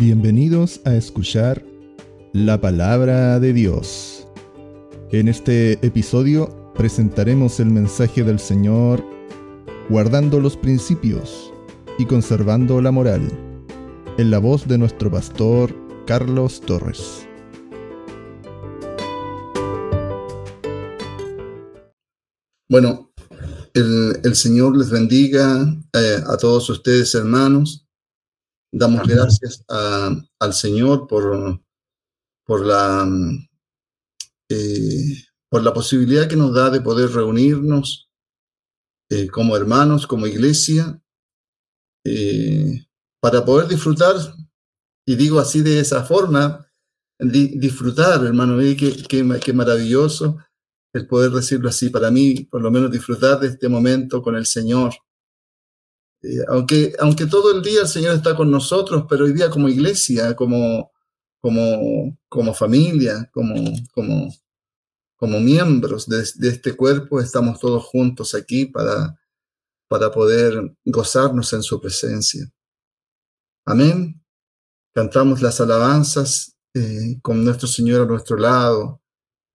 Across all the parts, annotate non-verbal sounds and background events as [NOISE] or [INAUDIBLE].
Bienvenidos a escuchar la palabra de Dios. En este episodio presentaremos el mensaje del Señor guardando los principios y conservando la moral, en la voz de nuestro pastor Carlos Torres. Bueno, el, Señor les bendiga eh, a todos ustedes hermanos. Damos gracias al Señor por, por, la, eh, por la posibilidad que nos da de poder reunirnos eh, como hermanos, como iglesia, eh, para poder disfrutar, y digo así de esa forma, disfrutar, hermano, qué, qué maravilloso el poder decirlo así, para mí, por lo menos disfrutar de este momento con el Señor eh, aunque, aunque todo el día el Señor está con nosotros, pero hoy día como iglesia, como, como, como familia, como, como, como miembros de, este cuerpo, estamos todos juntos aquí para, para poder gozarnos en su presencia. Amén. Cantamos las alabanzas eh, con nuestro Señor a nuestro lado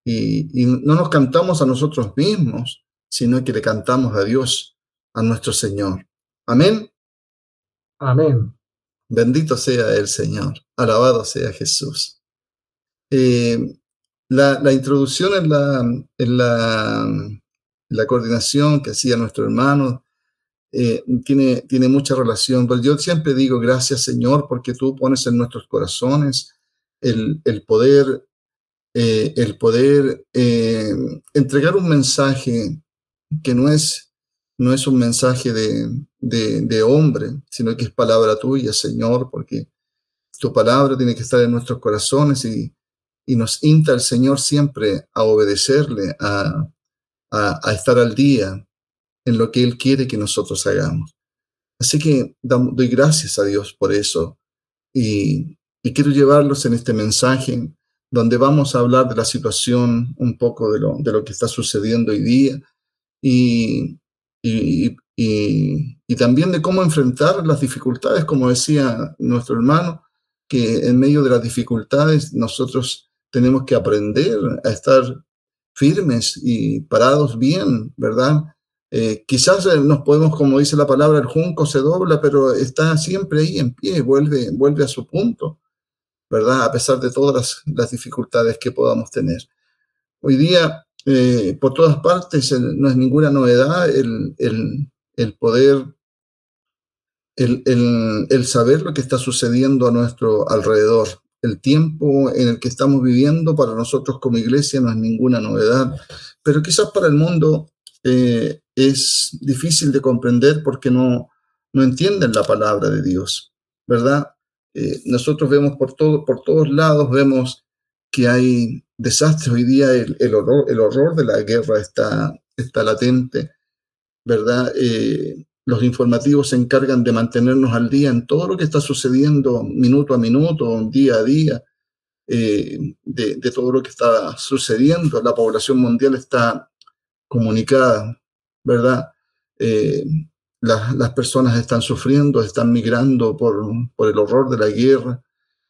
y, y no nos cantamos a nosotros mismos, sino que le cantamos a Dios, a nuestro Señor. Amén. Amén. Bendito sea el Señor. Alabado sea Jesús. Eh, la, introducción en la, en la, la, coordinación que hacía nuestro hermano eh, tiene, tiene mucha relación. Pero yo siempre digo gracias Señor porque tú pones en nuestros corazones el, el poder, eh, el poder entregar un mensaje que no es no es un mensaje de, de, hombre, sino que es palabra tuya, Señor, porque tu palabra tiene que estar en nuestros corazones y, y nos insta el Señor siempre a obedecerle, a, a, estar al día en lo que Él quiere que nosotros hagamos. Así que doy gracias a Dios por eso y, y quiero llevarlos en este mensaje donde vamos a hablar de la situación un poco de lo, de lo que está sucediendo hoy día y, y, también de cómo enfrentar las dificultades, como decía nuestro hermano, que en medio de las dificultades nosotros tenemos que aprender a estar firmes y parados bien, ¿verdad? Eh, quizás eh, nos podemos, como dice la palabra, el junco se dobla, pero está siempre ahí en pie, vuelve, vuelve a su punto, ¿verdad? A pesar de todas las, las dificultades que podamos tener. Hoy día eh, por todas partes, no es ninguna novedad el, el, poder, el, el, saber lo que está sucediendo a nuestro alrededor. El tiempo en el que estamos viviendo para nosotros como iglesia no es ninguna novedad, pero quizás para el mundo eh, es difícil de comprender porque no, no entienden la palabra de Dios, ¿verdad? Eh, nosotros vemos por, todo, por todos lados, vemos que hay desastre hoy día, el, el, horror, el horror de la guerra está, está latente, ¿verdad? Eh, los informativos se encargan de mantenernos al día en todo lo que está sucediendo minuto a minuto, día a día, eh, de, todo lo que está sucediendo. La población mundial está comunicada, ¿verdad? Eh, las, las personas están sufriendo, están migrando por, por el horror de la guerra.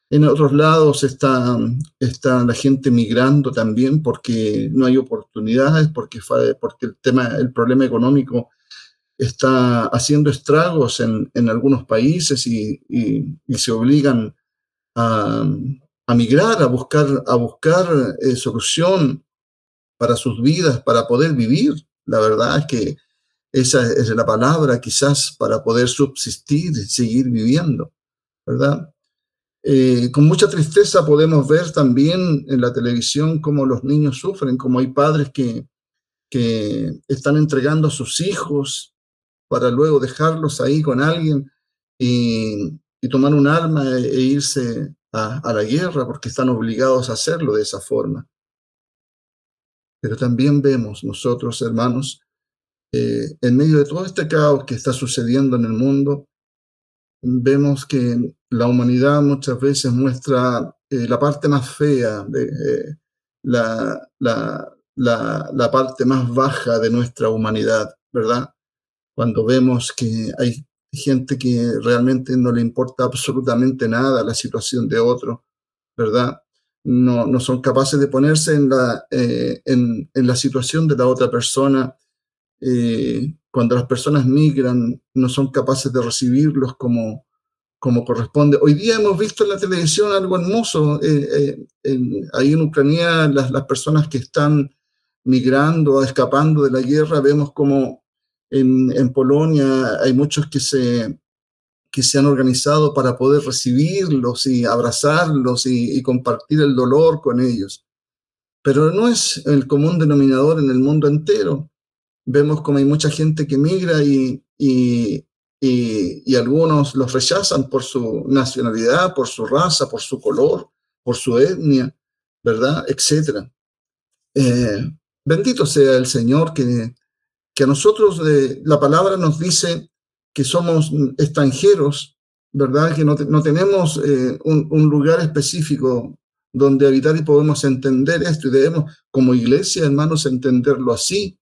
En otros lados está, está la gente migrando también porque no hay oportunidades, porque, el, tema, el problema económico está haciendo estragos en, en algunos países y, y, se obligan a, a, migrar, a buscar, a buscar eh, solución para sus vidas, para poder vivir. La verdad es que esa es la palabra quizás para poder subsistir y seguir viviendo, ¿verdad? Eh, con mucha tristeza podemos ver también en la televisión cómo los niños sufren, cómo hay padres que, que están entregando a sus hijos para luego dejarlos ahí con alguien y, tomar un arma e, e irse a, la guerra porque están obligados a hacerlo de esa forma. Pero también vemos nosotros, hermanos, eh, en medio de todo este caos que está sucediendo en el mundo, vemos que la humanidad muchas veces muestra eh, la parte más fea, de, eh, la, la, la, parte más baja de nuestra humanidad, ¿verdad? Cuando vemos que hay gente que realmente no le importa absolutamente nada la situación de otro, ¿verdad? No, no son capaces de ponerse en la, eh, en, en, la situación de la otra persona. Cuando las personas migran, no son capaces de recibirlos como, como corresponde. Hoy día hemos visto en la televisión algo hermoso. Eh, en, ahí en Ucrania, las, las personas que están migrando, escapando de la guerra, vemos como en, Polonia hay muchos que se, que se han organizado para poder recibirlos y abrazarlos y, compartir el dolor con ellos. Pero no es el común denominador en el mundo entero. Vemos como hay mucha gente que migra y, y, y, algunos los rechazan por su nacionalidad, por su raza, por su color, por su etnia, ¿verdad? Etcétera. Eh, bendito sea el Señor que que a nosotros la palabra nos dice que somos extranjeros, ¿verdad? Que no, tenemos eh, un, lugar específico donde habitar y podemos entender esto y debemos como iglesia, hermanos, entenderlo así.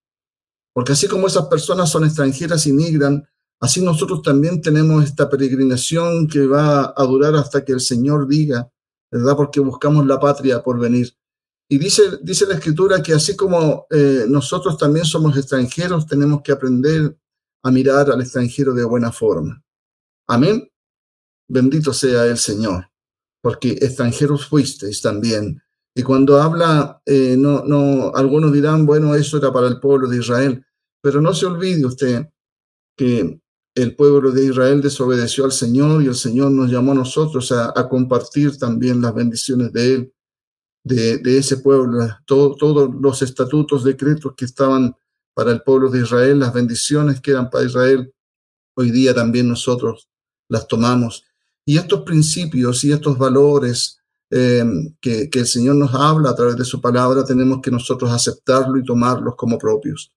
Porque así como esas personas son extranjeras y migran, así nosotros también tenemos esta peregrinación que va a durar hasta que el Señor diga, ¿verdad? Porque buscamos la patria por venir. Y dice, dice la escritura que así como eh, nosotros también somos extranjeros, tenemos que aprender a mirar al extranjero de buena forma. Amén. Bendito sea el Señor, porque extranjeros fuisteis también. Y cuando habla, eh, no, no, algunos dirán, bueno, eso era para el pueblo de Israel, pero no se olvide usted que el pueblo de Israel desobedeció al Señor y el Señor nos llamó a nosotros a, a compartir también las bendiciones de Él de, ese pueblo, todos los estatutos, decretos que estaban para el pueblo de Israel, las bendiciones que eran para Israel, hoy día también nosotros las tomamos. Y estos principios y estos valores eh, que, el Señor nos habla a través de su palabra, tenemos que nosotros aceptarlo y tomarlos como propios.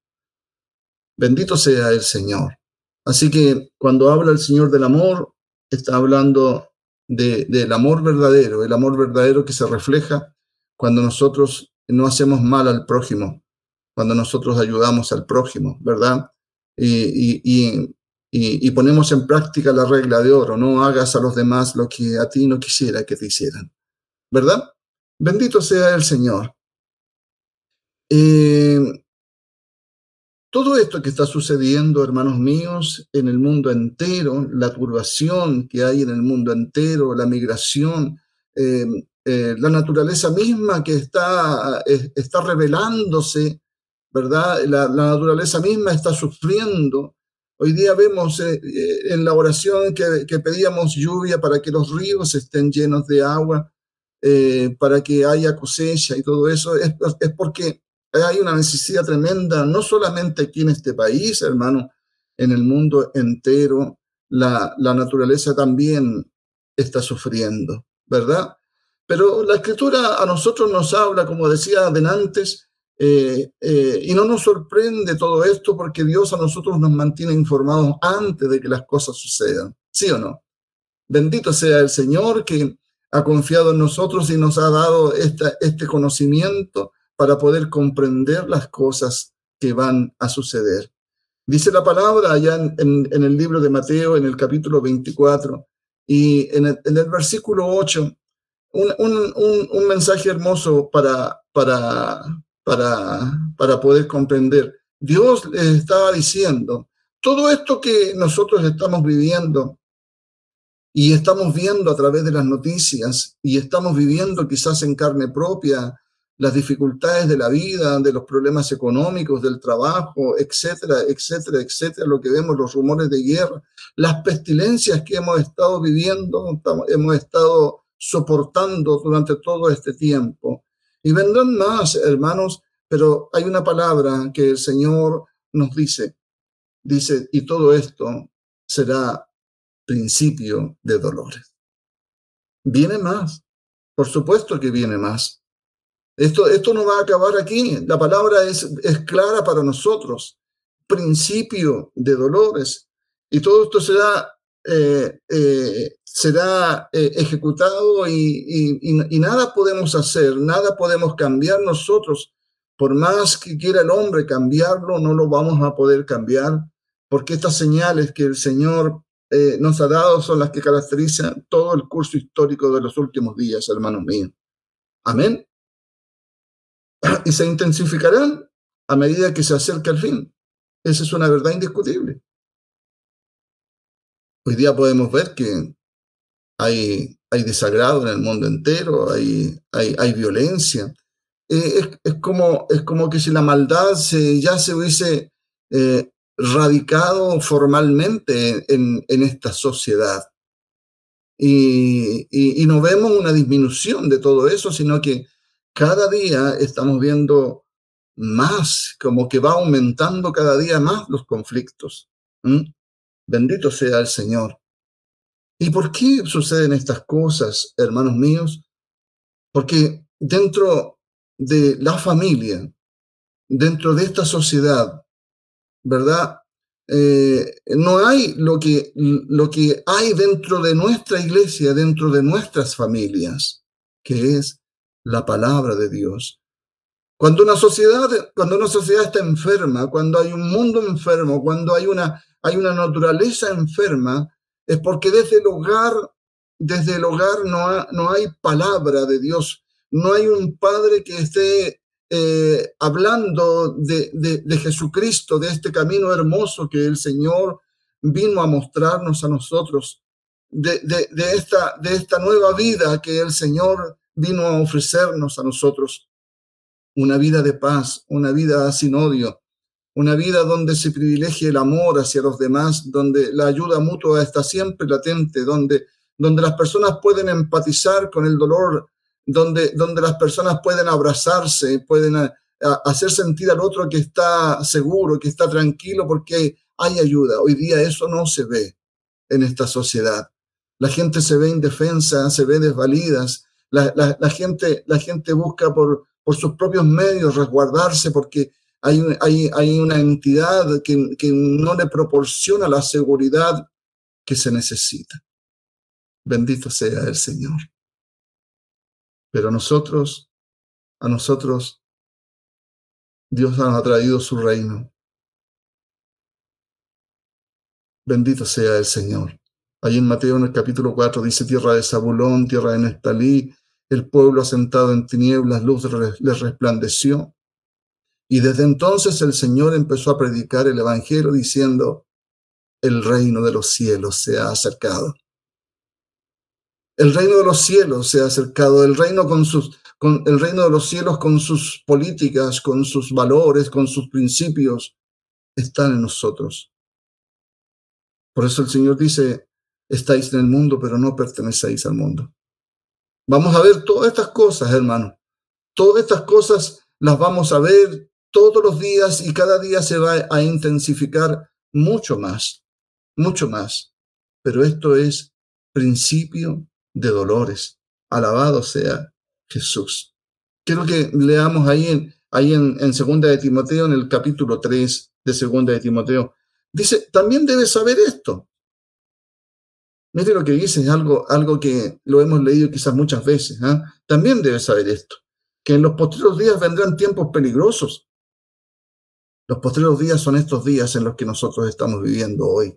Bendito sea el Señor. Así que cuando habla el Señor del amor, está hablando de, del amor verdadero, el amor verdadero que se refleja cuando nosotros no hacemos mal al prójimo, cuando nosotros ayudamos al prójimo, ¿verdad? Y, y, y, ponemos en práctica la regla de oro, no hagas a los demás lo que a ti no quisiera que te hicieran, ¿verdad? Bendito sea el Señor. Eh, todo esto que está sucediendo, hermanos míos, en el mundo entero, la turbación que hay en el mundo entero, la migración, eh, eh, la naturaleza misma que está, está revelándose, ¿verdad? La, naturaleza misma está sufriendo. Hoy día vemos en la oración que, pedíamos lluvia para que los ríos estén llenos de agua, para que haya cosecha y todo eso, es, es porque hay una necesidad tremenda, no solamente aquí en este país, hermano, en el mundo entero, la, la naturaleza también está sufriendo, ¿verdad? Pero la escritura a nosotros nos habla, como decía antes, eh, eh, y no nos sorprende todo esto porque Dios a nosotros nos mantiene informados antes de que las cosas sucedan. ¿Sí o no? Bendito sea el Señor que ha confiado en nosotros y nos ha dado esta, este conocimiento para poder comprender las cosas que van a suceder. Dice la palabra allá en, el libro de Mateo, en el capítulo 24, y en el, en el versículo 8, un, mensaje hermoso para, para, para, para poder comprender. Dios les estaba diciendo, todo esto que nosotros estamos viviendo y estamos viendo a través de las noticias y estamos viviendo quizás en carne propia las dificultades de la vida, de los problemas económicos, del trabajo, etcétera, etcétera, etcétera, lo que vemos, los rumores de guerra, las pestilencias que hemos estado viviendo, hemos estado soportando durante todo este tiempo. Y vendrán más, hermanos, pero hay una palabra que el Señor nos dice. Dice, y todo esto será principio de dolores. Viene más, por supuesto que viene más. Esto, esto no va a acabar aquí. La palabra es, es clara para nosotros. Principio de dolores. Y todo esto será eh, eh, será eh, ejecutado y, y, nada podemos hacer, nada podemos cambiar nosotros. Por más que quiera el hombre cambiarlo, no lo vamos a poder cambiar, porque estas señales que el Señor eh, nos ha dado son las que caracterizan todo el curso histórico de los últimos días, hermanos míos. Amén. Y se intensificarán a medida que se acerca el fin. Esa es una verdad indiscutible. Hoy día podemos ver que hay, hay desagrado en el mundo entero, hay, hay, hay violencia. Eh, es, es, como, es como que si la maldad se, ya se hubiese eh, radicado formalmente en, en esta sociedad. Y, y, no vemos una disminución de todo eso, sino que cada día estamos viendo más, como que va aumentando cada día más los conflictos. Bendito sea el Señor. ¿Y por qué suceden estas cosas, hermanos míos? Porque dentro de la familia, dentro de esta sociedad, ¿verdad? Eh, no hay lo que, lo que hay dentro de nuestra iglesia, dentro de nuestras familias, que es la palabra de Dios. Cuando una sociedad, cuando una sociedad está enferma, cuando hay un mundo enfermo, cuando hay una, hay una naturaleza enferma, es porque desde el hogar, desde el hogar no, no hay palabra de Dios, no hay un padre que esté eh, hablando de, de, de, Jesucristo, de este camino hermoso que el Señor vino a mostrarnos a nosotros, de, de, esta, de esta nueva vida que el Señor vino a ofrecernos a nosotros. Una vida de paz, una vida sin odio, una vida donde se privilegie el amor hacia los demás, donde la ayuda mutua está siempre latente, donde, donde las personas pueden empatizar con el dolor donde, donde las personas pueden abrazarse, pueden a hacer sentir al otro que está seguro, que está tranquilo, porque hay ayuda. Hoy día eso no se ve en esta sociedad. La gente se ve indefensa, se ve desvalida, la, la, la, gente, la gente busca por, por sus propios medios resguardarse porque hay, hay, hay una entidad que, que no le proporciona la seguridad que se necesita. Bendito sea el Señor. Pero nosotros, a nosotros, Dios nos ha traído su reino. Bendito sea el Señor. Ahí en Mateo en el capítulo 4 dice tierra de Zabulón, tierra de Nestalí, el pueblo asentado en tinieblas, luz les resplandeció. Y desde entonces el Señor empezó a predicar el Evangelio diciendo, el reino de los cielos se ha acercado. El reino de los cielos se ha acercado, el reino con sus con el reino de los cielos con sus políticas, con sus valores, con sus principios están en nosotros. Por eso el Señor dice, estáis en el mundo, pero no pertenecéis al mundo. Vamos a ver todas estas cosas, hermano. Todas estas cosas las vamos a ver todos los días y cada día se va a intensificar mucho más, mucho más. Pero esto es principio de dolores. Alabado sea Jesús. Quiero que leamos ahí en, ahí en, Segunda de Timoteo, en el capítulo 3 de Segunda de Timoteo. Dice, también debes saber esto. Mire lo que dice, es algo, algo que lo hemos leído quizás muchas veces. ¿eh? También debes saber esto, que en los posteriores días vendrán tiempos peligrosos. Los posteriores días son estos días en los que nosotros estamos viviendo hoy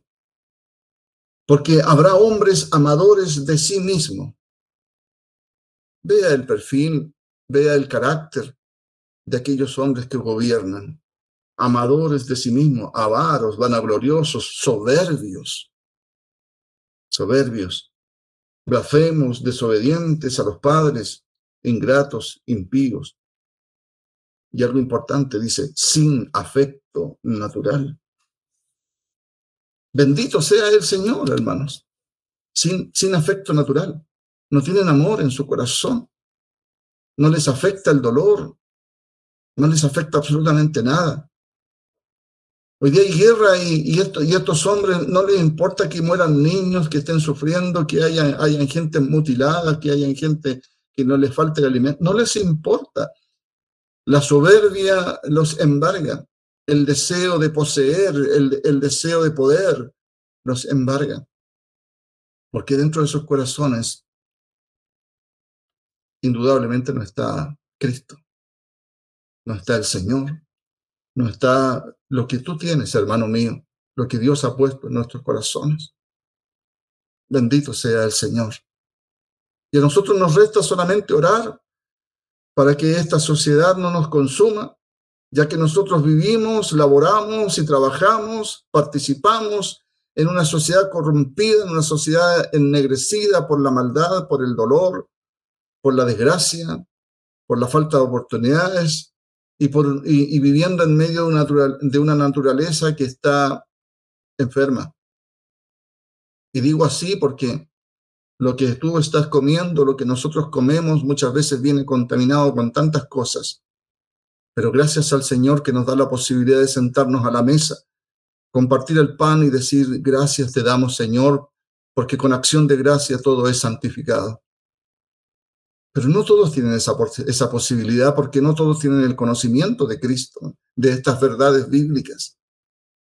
porque habrá hombres amadores de sí mismo. Vea el perfil, vea el carácter de aquellos hombres que gobiernan, amadores de sí mismo, avaros, vanagloriosos, soberbios, soberbios, blasfemos, desobedientes a los padres, ingratos, impíos. Y algo importante dice, sin afecto natural. Bendito sea el Señor, hermanos, sin, sin afecto natural. No tienen amor en su corazón. No les afecta el dolor. No les afecta absolutamente nada. Hoy día hay guerra y, y, esto, y estos hombres no les importa que mueran niños, que estén sufriendo, que haya, hayan gente mutilada, que hayan gente que no les falte el alimento. No les importa. La soberbia los embarga el deseo de poseer, el, el deseo de poder, nos embarga. Porque dentro de esos corazones, indudablemente no está Cristo, no está el Señor, no está lo que tú tienes, hermano mío, lo que Dios ha puesto en nuestros corazones. Bendito sea el Señor. Y a nosotros nos resta solamente orar para que esta sociedad no nos consuma, ya que nosotros vivimos, laboramos y trabajamos, participamos en una sociedad corrompida, en una sociedad ennegrecida por la maldad, por el dolor, por la desgracia, por la falta de oportunidades y, viviendo en medio de una naturaleza que está enferma. Y digo así porque lo que tú estás comiendo, lo que nosotros comemos, muchas veces viene contaminado con tantas cosas. Pero gracias al Señor que nos da la posibilidad de sentarnos a la mesa, compartir el pan y decir, gracias te damos Señor, porque con acción de gracia todo es santificado. Pero no todos tienen esa, esa posibilidad porque no todos tienen el conocimiento de Cristo, de estas verdades bíblicas.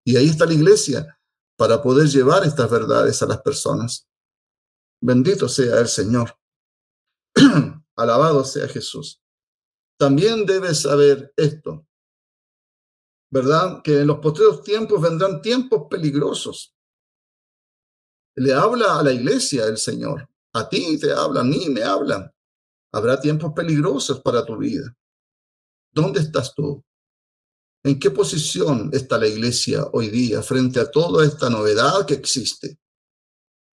Y ahí está la iglesia para poder llevar estas verdades a las personas. Bendito sea el Señor. [CLEARS THROAT] Alabado sea Jesús. También debes saber esto, ¿verdad? Que en los postreros tiempos vendrán tiempos peligrosos. Le habla a la iglesia el Señor. A ti te habla, a mí me hablan. Habrá tiempos peligrosos para tu vida. ¿Dónde estás tú? ¿En qué posición está la iglesia hoy día frente a toda esta novedad que existe?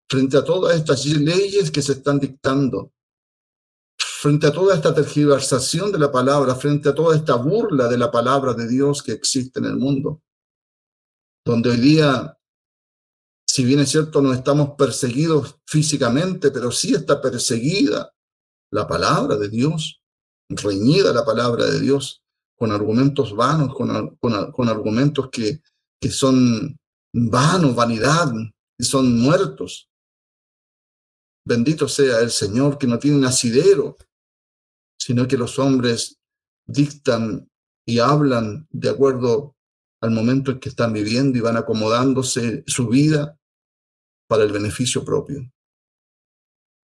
Frente a todas estas leyes que se están dictando, frente a toda esta tergiversación de la palabra, frente a toda esta burla de la palabra de Dios que existe en el mundo, donde hoy día, si bien es cierto, no estamos perseguidos físicamente, pero sí está perseguida la palabra de Dios, reñida la palabra de Dios con argumentos vanos, con, con, argumentos que, que son vanos, vanidad, y son muertos. Bendito sea el Señor que no tiene asidero, sino que los hombres dictan y hablan de acuerdo al momento en que están viviendo y van acomodándose su vida para el beneficio propio.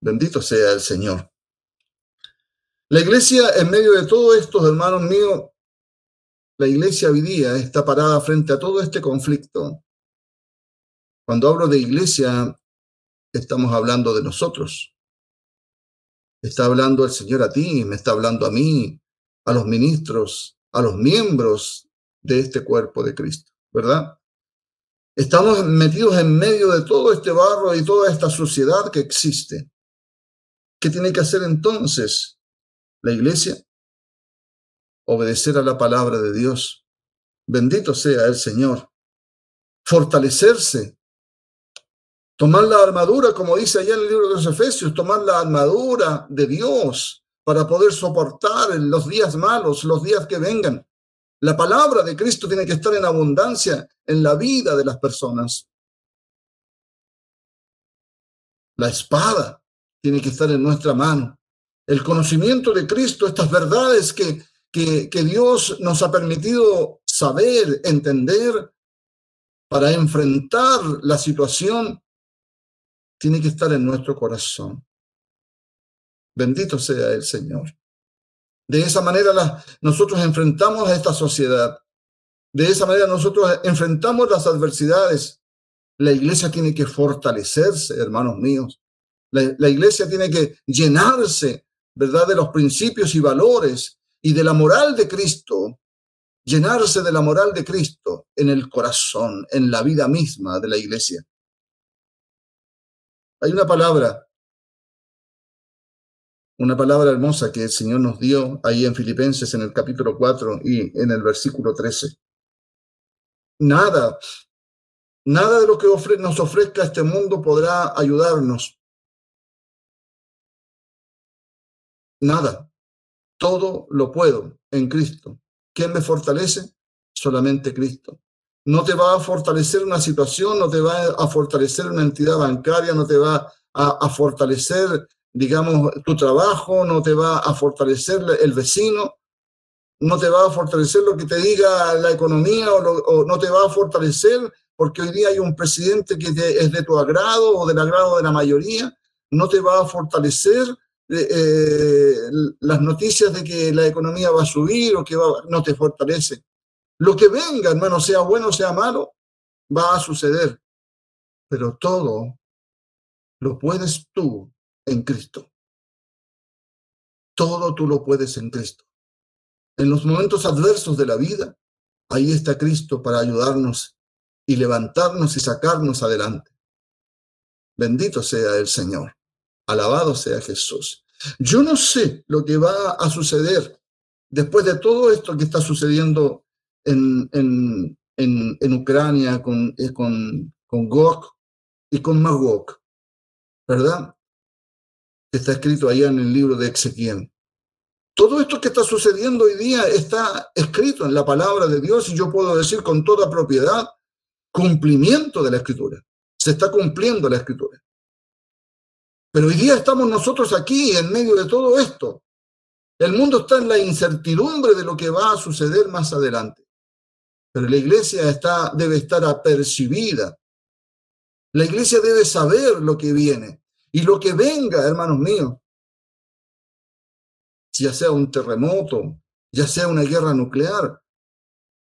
Bendito sea el Señor. La iglesia, en medio de todo esto, hermanos míos, la iglesia hoy día está parada frente a todo este conflicto. Cuando hablo de iglesia, estamos hablando de nosotros. Está hablando el Señor a ti, me está hablando a mí, a los ministros, a los miembros de este cuerpo de Cristo, ¿verdad? Estamos metidos en medio de todo este barro y toda esta suciedad que existe. ¿Qué tiene que hacer entonces la iglesia? obedecer a la palabra de Dios. Bendito sea el Señor. Fortalecerse. Tomar la armadura, como dice allá en el libro de los Efesios, tomar la armadura de Dios para poder soportar los días malos, los días que vengan. La palabra de Cristo tiene que estar en abundancia en la vida de las personas. La espada tiene que estar en nuestra mano. El conocimiento de Cristo, estas verdades que que, Dios nos ha permitido saber, entender, para enfrentar la situación, tiene que estar en nuestro corazón. Bendito sea el Señor. De esa manera nosotros enfrentamos a esta sociedad. De esa manera nosotros enfrentamos las adversidades. La iglesia tiene que fortalecerse, hermanos míos. La, la iglesia tiene que llenarse, ¿verdad?, de los principios y valores y de la moral de Cristo, llenarse de la moral de Cristo en el corazón, en la vida misma de la iglesia. Hay una palabra, una palabra hermosa que el Señor nos dio ahí en Filipenses en el capítulo 4 y en el versículo 13. Nada, nada de lo que nos ofrezca este mundo podrá ayudarnos. Nada. Todo lo puedo en Cristo. ¿Quién me fortalece? Solamente Cristo. No te va a fortalecer una situación, no te va a fortalecer una entidad bancaria, no te va a, fortalecer, digamos, tu trabajo, no te va a fortalecer el vecino, no te va a fortalecer lo que te diga la economía o, no te va a fortalecer porque hoy día hay un presidente que es de tu agrado o del agrado de la mayoría, no te va a fortalecer eh, las noticias de que la economía va a subir o que no te fortalece. Lo que venga, hermano, sea bueno o sea malo, va a suceder. Pero todo lo puedes tú en Cristo. Todo tú lo puedes en Cristo. En los momentos adversos de la vida, ahí está Cristo para ayudarnos y levantarnos y sacarnos adelante. Bendito sea el Señor. Alabado sea Jesús. Yo no sé lo que va a suceder después de todo esto que está sucediendo en, en, en, Ucrania con, eh, con, con y con Magog, ¿verdad? Está escrito allá en el libro de Ezequiel. Todo esto que está sucediendo hoy día está escrito en la palabra de Dios y yo puedo decir con toda propiedad cumplimiento de la escritura. Se está cumpliendo la escritura. Pero hoy día estamos nosotros aquí en medio de todo esto. El mundo está en la incertidumbre de lo que va a suceder más adelante. Pero la iglesia está, debe estar apercibida. La iglesia debe saber lo que viene y lo que venga, hermanos míos. Ya sea un terremoto, ya sea una guerra nuclear,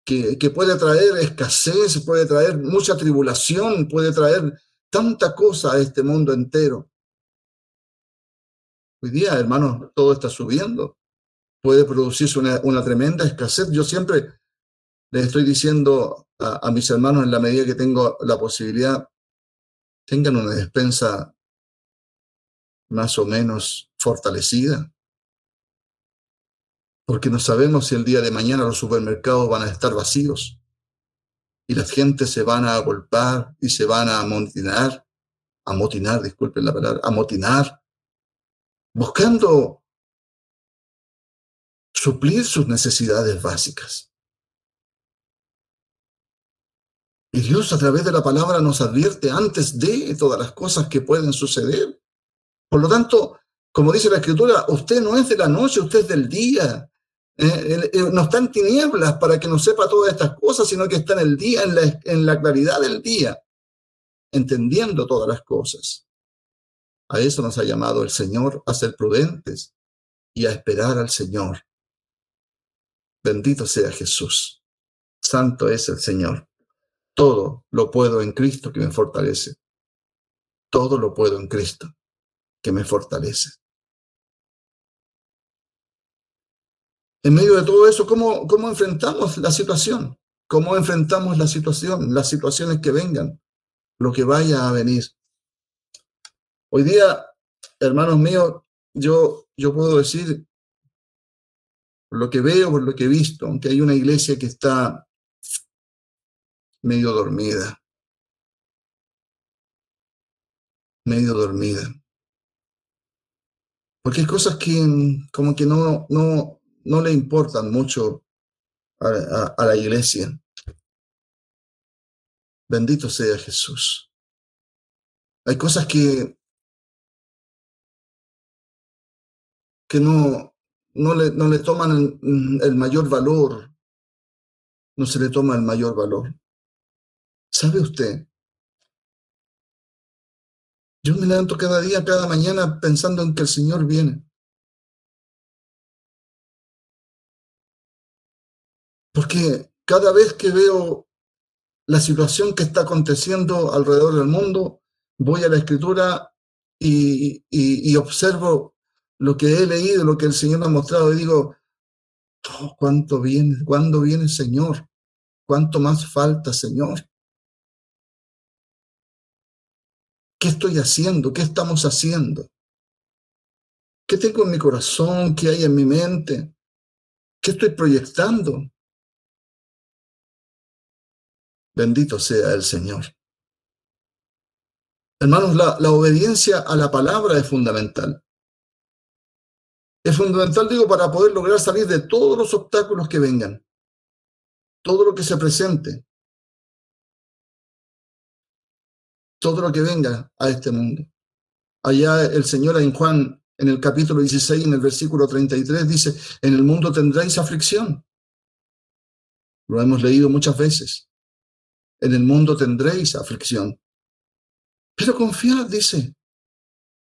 que, que puede traer escasez, puede traer mucha tribulación, puede traer tanta cosa a este mundo entero. Hoy día, hermanos, todo está subiendo. Puede producirse una, una tremenda escasez. Yo siempre les estoy diciendo a, mis hermanos en la medida que tengo la posibilidad, tengan una despensa más o menos fortalecida porque no sabemos si el día de mañana los supermercados van a estar vacíos y la gente se van a agolpar y se van a amotinar, amotinar, disculpen la palabra, amotinar, buscando suplir sus necesidades básicas. Y Dios a través de la palabra nos advierte antes de todas las cosas que pueden suceder. Por lo tanto, como dice la escritura, usted no es de la noche, usted es del día. Eh, no está en tinieblas para que no sepa todas estas cosas, sino que está en el día, en la, en la claridad del día, entendiendo todas las cosas. A eso nos ha llamado el Señor, a ser prudentes y a esperar al Señor. Bendito sea Jesús. Santo es el Señor. Todo lo puedo en Cristo que me fortalece. Todo lo puedo en Cristo que me fortalece. en medio de todo eso, ¿cómo, cómo enfrentamos la situación? ¿Cómo enfrentamos la situación, las situaciones que vengan, lo que vaya a venir? Hoy día, hermanos míos, yo, yo puedo decir, por lo que veo, por lo que he visto, aunque hay una iglesia que está medio dormida, medio dormida. Porque hay cosas que como que no, no, no le importan mucho a, la iglesia. Bendito sea Jesús. Hay cosas que, que no, no, le, no le toman el mayor valor. No se le toma el mayor valor. ¿Sabe usted? Yo me levanto cada día, cada mañana pensando en que el Señor viene. Porque cada vez que veo la situación que está aconteciendo alrededor del mundo, voy a la escritura y, observo lo que he leído, lo que el Señor me ha mostrado y digo, oh, ¿cuánto viene? ¿Cuándo viene el Señor? ¿Cuánto más falta, Señor? ¿Qué estoy haciendo? ¿Qué estamos haciendo? ¿Qué tengo en mi corazón? ¿Qué hay en mi mente? ¿Qué estoy proyectando? Bendito sea el Señor. Hermanos, la, la, obediencia a la palabra es fundamental. Es fundamental, digo, para poder lograr salir de todos los obstáculos que vengan, todo lo que se presente, todo lo que venga a este mundo. Allá el Señor en Juan, en el capítulo 16, en el versículo 33, dice, en el mundo tendréis aflicción. Lo hemos leído muchas veces. En el mundo tendréis aflicción. Pero confiad, dice,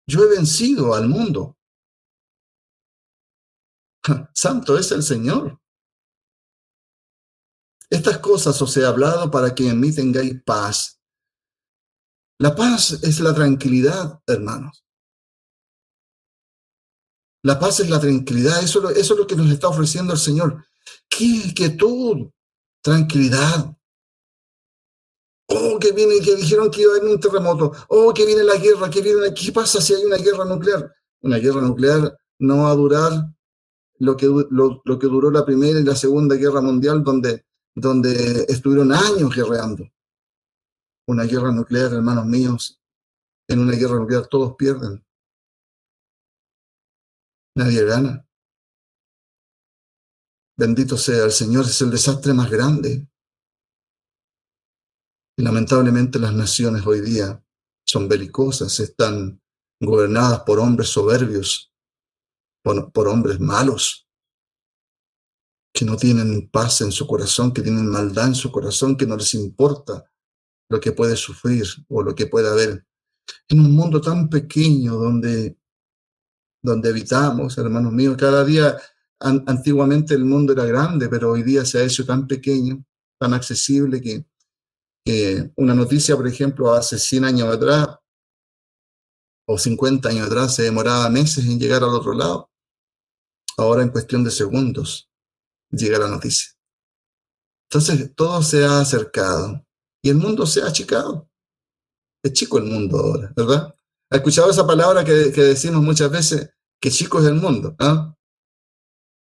yo he vencido al mundo. Santo es el Señor. Estas cosas os he hablado para que en mí tengáis paz. La paz es la tranquilidad, hermanos. La paz es la tranquilidad. Eso, es lo que nos está ofreciendo el Señor. ¿Qué quietud? Tranquilidad. Oh, que viene, que dijeron que iba a haber un terremoto. Oh, que viene la guerra, que viene. ¿Qué pasa si hay una guerra nuclear? Una guerra nuclear no va a durar lo que, lo, que duró la Primera y la Segunda Guerra Mundial, donde, donde estuvieron años guerreando. Una guerra nuclear, hermanos míos, en una guerra nuclear todos pierden. Nadie gana. Bendito sea el Señor, es el desastre más grande. Y lamentablemente las naciones hoy día son belicosas, están gobernadas por hombres soberbios, por, hombres malos, que no tienen paz en su corazón, que tienen maldad en su corazón, que no les importa lo que puede sufrir o lo que puede haber. En un mundo tan pequeño donde, donde habitamos, hermanos míos, cada día, antiguamente el mundo era grande, pero hoy día se ha hecho tan pequeño, tan accesible que, que una noticia, por ejemplo, hace 100 años atrás o 50 años atrás se demoraba meses en llegar al otro lado. Ahora en cuestión de segundos llega la noticia. Entonces todo se ha acercado y el mundo se ha achicado. Es chico el mundo ahora, ¿verdad? ¿Ha escuchado esa palabra que, decimos muchas veces? Que chico es el mundo. ¿ah?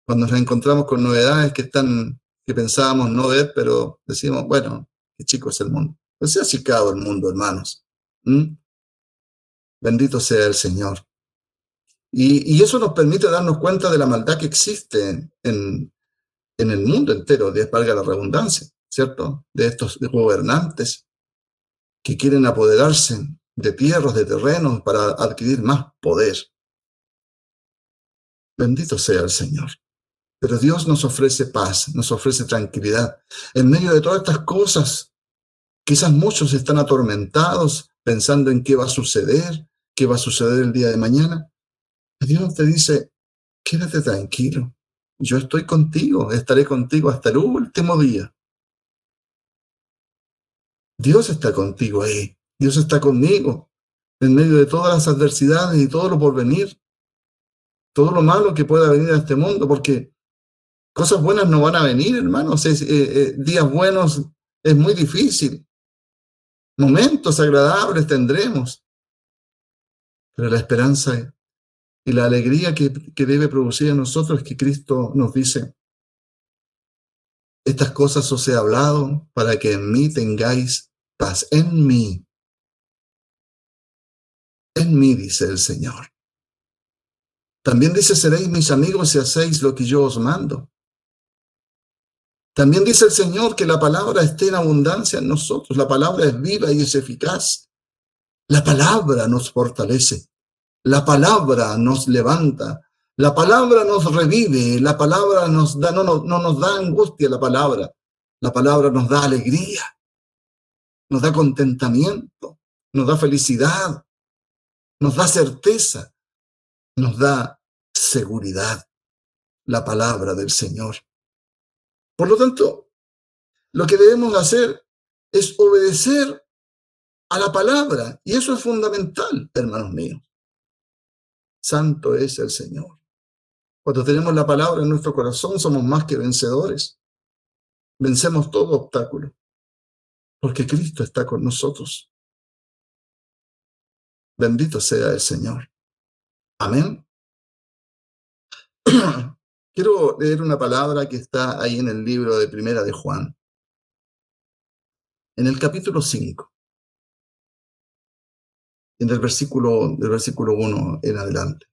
Cuando nos encontramos con novedades que están que pensábamos no ver, pero decimos, bueno, qué chico es el mundo. Se ha achicado el mundo, hermanos. Bendito sea el Señor. Y, eso nos permite darnos cuenta de la maldad que existe en, en el mundo entero, de valga la redundancia, ¿cierto? De estos gobernantes que quieren apoderarse de tierras, de terrenos para adquirir más poder. Bendito sea el Señor. Pero Dios nos ofrece paz, nos ofrece tranquilidad. En medio de todas estas cosas, quizás muchos están atormentados pensando en qué va a suceder, qué va a suceder el día de mañana. Dios te dice, quédate tranquilo, yo estoy contigo, estaré contigo hasta el último día. Dios está contigo ahí, Dios está conmigo en medio de todas las adversidades y todo lo por venir, todo lo malo que pueda venir a este mundo, porque cosas buenas no van a venir, hermanos, eh, eh, días buenos es muy difícil, momentos agradables tendremos, pero la esperanza y la alegría que, debe producir en nosotros es que Cristo nos dice, estas cosas os he hablado para que en mí tengáis paz, en mí. En mí, dice el Señor. También dice, seréis mis amigos si hacéis lo que yo os mando. También dice el Señor que la palabra esté en abundancia en nosotros. La palabra es viva y es eficaz. La palabra nos fortalece. La palabra nos levanta, la palabra nos revive, la palabra nos da, no, no, no nos da angustia la palabra, la palabra nos da alegría, nos da contentamiento, nos da felicidad, nos da certeza, nos da seguridad, la palabra del Señor. Por lo tanto, lo que debemos hacer es obedecer a la palabra, y eso es fundamental, hermanos míos. Santo es el Señor. Cuando tenemos la palabra en nuestro corazón, somos más que vencedores. Vencemos todo obstáculo, porque Cristo está con nosotros. Bendito sea el Señor. Amén. [CLEARS THROAT] Quiero leer una palabra que está ahí en el libro de Primera de Juan, en el capítulo 5 en el versículo, del versículo 1 en adelante.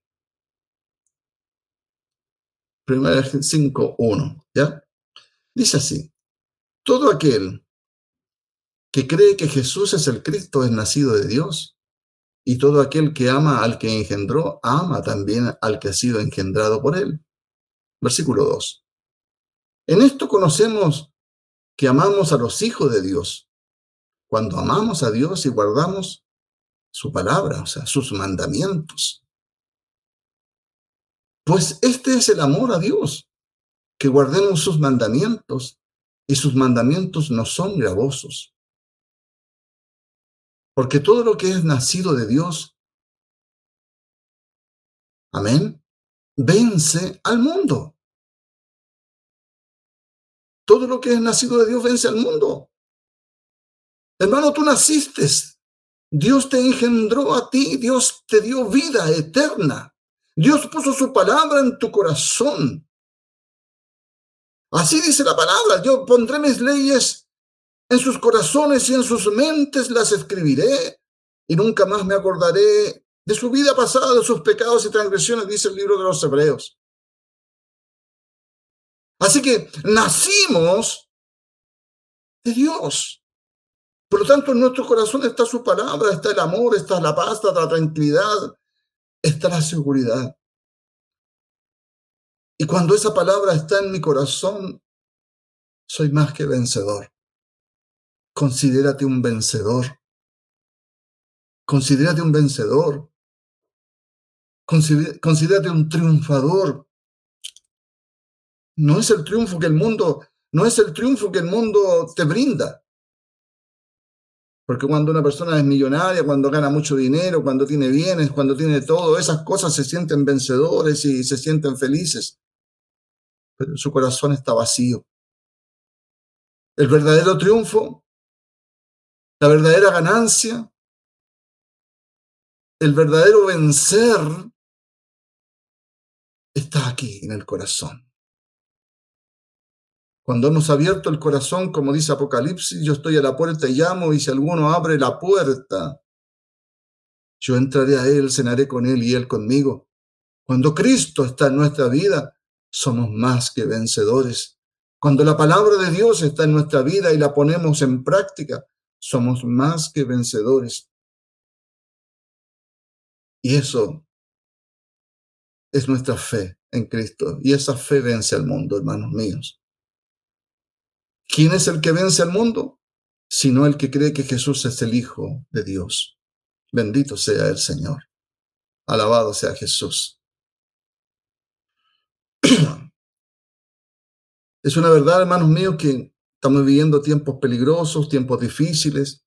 Primera 5, 1, ¿ya? Dice así, todo aquel que cree que Jesús es el Cristo es nacido de Dios, y todo aquel que ama al que engendró, ama también al que ha sido engendrado por él. Versículo 2. En esto conocemos que amamos a los hijos de Dios, cuando amamos a Dios y guardamos su palabra, o sea, sus mandamientos. Pues este es el amor a Dios, que guardemos sus mandamientos y sus mandamientos no son gravosos. Porque todo lo que es nacido de Dios, amén, vence al mundo. Todo lo que es nacido de Dios vence al mundo. Hermano, tú naciste. Dios te engendró a ti, Dios te dio vida eterna. Dios puso su palabra en tu corazón. Así dice la palabra, yo pondré mis leyes en sus corazones y en sus mentes las escribiré y nunca más me acordaré de su vida pasada, de sus pecados y transgresiones, dice el libro de los Hebreos. Así que nacimos de Dios. Por lo tanto, en nuestro corazón está su palabra, está el amor, está la paz, está la tranquilidad, está la seguridad. Y cuando esa palabra está en mi corazón, soy más que vencedor. Considérate un vencedor. Considérate un vencedor. Considérate un triunfador. No es el triunfo que el mundo, no es el triunfo que el mundo te brinda. Porque cuando una persona es millonaria, cuando gana mucho dinero, cuando tiene bienes, cuando tiene todo, esas cosas se sienten vencedores y se sienten felices. Pero su corazón está vacío. El verdadero triunfo, la verdadera ganancia, el verdadero vencer está aquí en el corazón. Cuando hemos abierto el corazón, como dice Apocalipsis, yo estoy a la puerta y llamo, y si alguno abre la puerta, yo entraré a él, cenaré con él y él conmigo. Cuando Cristo está en nuestra vida, somos más que vencedores. Cuando la palabra de Dios está en nuestra vida y la ponemos en práctica, somos más que vencedores. Y eso es nuestra fe en Cristo. Y esa fe vence al mundo, hermanos míos. ¿Quién es el que vence al mundo? Sino el que cree que Jesús es el Hijo de Dios. Bendito sea el Señor. Alabado sea Jesús. [CLEARS THROAT] Es una verdad, hermanos míos, que estamos viviendo tiempos peligrosos, tiempos difíciles.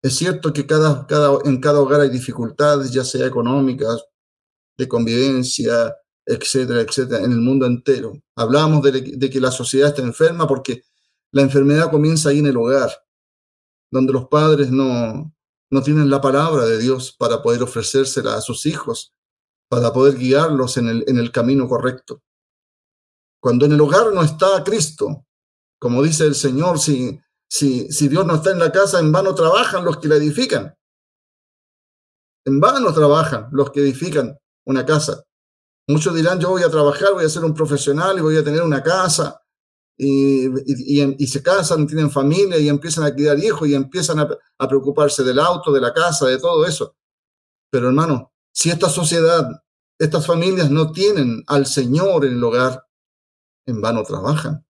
Es cierto que cada, en cada hogar hay dificultades, ya sea económicas, de convivencia, etcétera, etcétera, en el mundo entero. Hablamos de, de que la sociedad está enferma porque la enfermedad comienza ahí en el hogar, donde los padres no, no tienen la palabra de Dios para poder ofrecérsela a sus hijos, para poder guiarlos en el, en el camino correcto. Cuando en el hogar no está Cristo, como dice el Señor, si, si, si Dios no está en la casa, en vano trabajan los que la edifican. En vano trabajan los que edifican una casa. Muchos dirán, yo voy a trabajar, voy a ser un profesional y voy a tener una casa y, se casan, tienen familia y empiezan a criar hijos y empiezan a, a preocuparse del auto, de la casa, de todo eso. Pero hermano, si esta sociedad, estas familias no tienen al Señor en el hogar, en vano trabajan.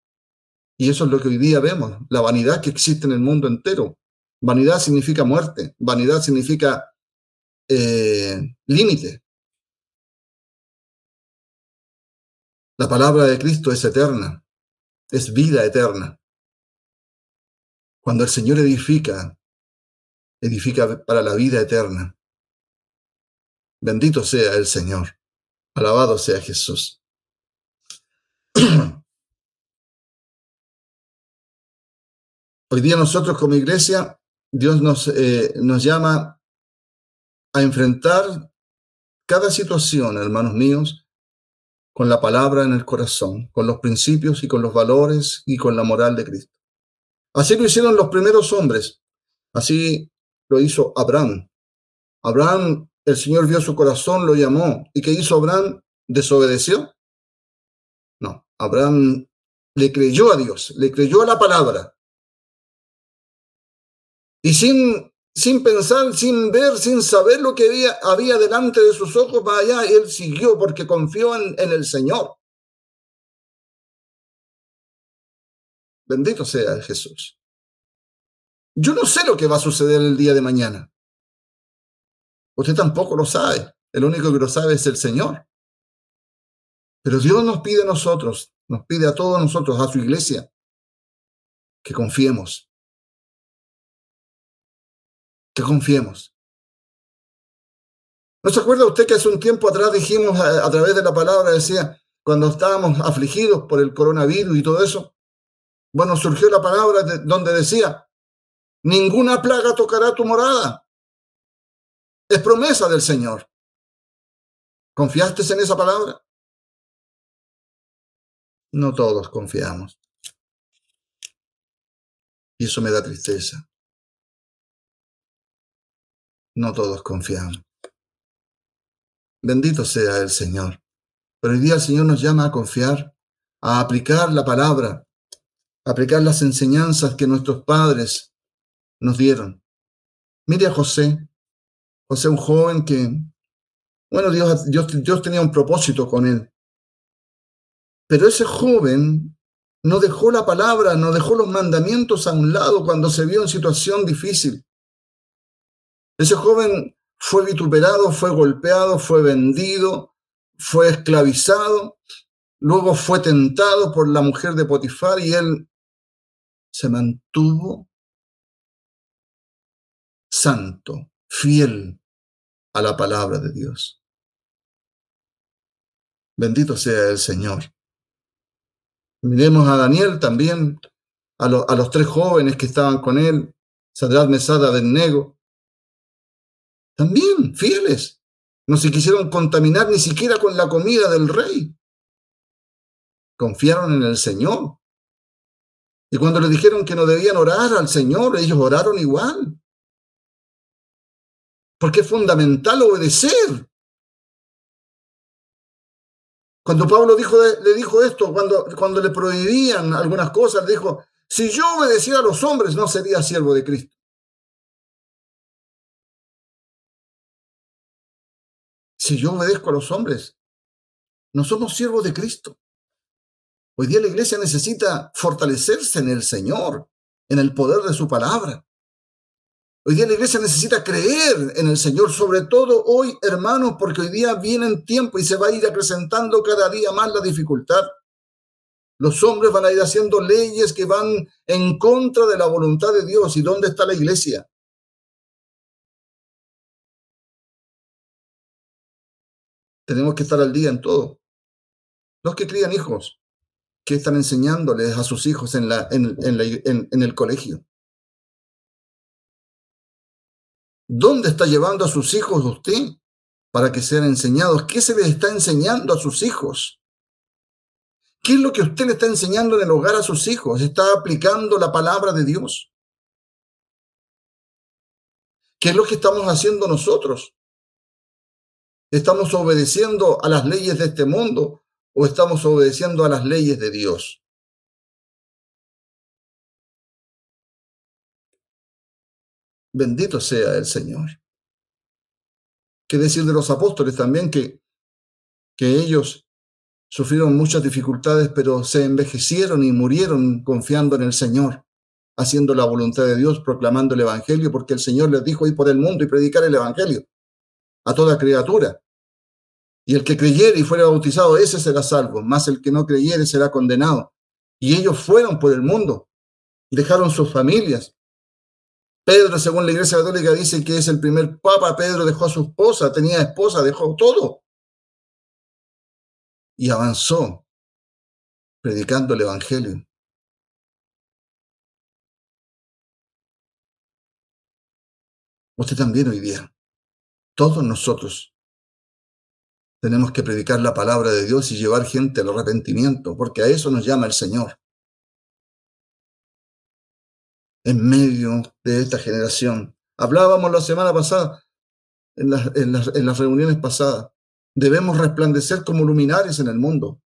Y eso es lo que hoy día vemos, la vanidad que existe en el mundo entero. Vanidad significa muerte, vanidad significa eh, límite. La palabra de Cristo es eterna es vida eterna. Cuando el Señor edifica, edifica para la vida eterna. Bendito sea el Señor. Alabado sea Jesús. [CLEARS THROAT] Hoy día nosotros como iglesia, Dios nos, eh, nos llama a enfrentar cada situación, hermanos míos, con la palabra en el corazón, con los principios y con los valores y con la moral de Cristo. Así lo hicieron los primeros hombres. Así lo hizo Abraham. Abraham, el Señor vio su corazón, lo llamó. ¿Y qué hizo Abraham? ¿Desobedeció? No, Abraham le creyó a Dios, le creyó a la palabra. Y sin sin pensar, sin ver, sin saber lo que había, había delante de sus ojos, allá, él siguió porque confió en, en el Señor. Bendito sea Jesús. Yo no sé lo que va a suceder el día de mañana. Usted tampoco lo sabe. El único que lo sabe es el Señor. Pero Dios nos pide a nosotros, nos pide a todos nosotros, a su iglesia, que confiemos, que confiemos. ¿No se acuerda usted que hace un tiempo atrás dijimos a, través de la palabra, decía, cuando estábamos afligidos por el coronavirus y todo eso? Bueno, surgió la palabra de, donde decía, ninguna plaga tocará tu morada. Es promesa del Señor. ¿Confiaste en esa palabra? No todos confiamos. Y eso me da tristeza. No todos confiamos. Bendito sea el Señor. Pero hoy día el Señor nos llama a confiar, a aplicar la palabra, a aplicar las enseñanzas que nuestros padres nos dieron. Mire a José. José, un joven que, bueno, Dios, Dios, Dios tenía un propósito con él. Pero ese joven no dejó la palabra, no dejó los mandamientos a un lado cuando se vio en situación difícil. Ese joven fue vituperado, fue golpeado, fue vendido, fue esclavizado, luego fue tentado por la mujer de Potifar y él se mantuvo santo, fiel a la palabra de Dios. Bendito sea el Señor. Miremos a Daniel también, a, a los tres jóvenes que estaban con él, Sadrat, Mesada, Nego. También fieles. No se quisieron contaminar ni siquiera con la comida del rey. Confiaron en el Señor. Y cuando le dijeron que no debían orar al Señor, ellos oraron igual. Porque es fundamental obedecer. Cuando Pablo dijo, le dijo esto, cuando, cuando le prohibían algunas cosas, dijo, si yo obedeciera a los hombres, no sería siervo de Cristo. Si yo obedezco a los hombres, no somos siervos de Cristo. Hoy día la iglesia necesita fortalecerse en el Señor, en el poder de su palabra. Hoy día la iglesia necesita creer en el Señor, sobre todo hoy, hermanos, porque hoy día viene en tiempo y se va a ir acrecentando cada día más la dificultad. Los hombres van a ir haciendo leyes que van en contra de la voluntad de Dios. ¿Y dónde está la iglesia? Tenemos que estar al día en todo. Los que crían hijos, ¿qué están enseñándoles a sus hijos en, la, en, en, en el colegio? ¿Dónde está llevando a sus hijos usted para que sean enseñados? ¿Qué se les está enseñando a sus hijos? ¿Qué es lo que usted le está enseñando en el hogar a sus hijos? ¿Está aplicando la palabra de Dios? ¿Qué es lo que estamos haciendo nosotros? ¿Estamos obedeciendo a las leyes de este mundo o estamos obedeciendo a las leyes de Dios? Bendito sea el Señor. ¿Qué decir de los apóstoles también que, que ellos sufrieron muchas dificultades, pero se envejecieron y murieron confiando en el Señor, haciendo la voluntad de Dios, proclamando el Evangelio, porque el Señor les dijo ir por el mundo y predicar el Evangelio a toda criatura. Y el que creyere y fuera bautizado, ese será salvo, más el que no creyere será condenado. Y ellos fueron por el mundo dejaron sus familias, Pedro, según la Iglesia Católica, dice que es el primer papa. Pedro dejó a su esposa, tenía esposa, dejó todo. Y avanzó predicando el Evangelio. Usted también hoy día, todos nosotros, tenemos que predicar la palabra de Dios y llevar gente al arrepentimiento, porque a eso nos llama el Señor en medio de esta generación. Hablábamos la semana pasada, en las, en en las reuniones pasadas, debemos resplandecer como luminares en el mundo.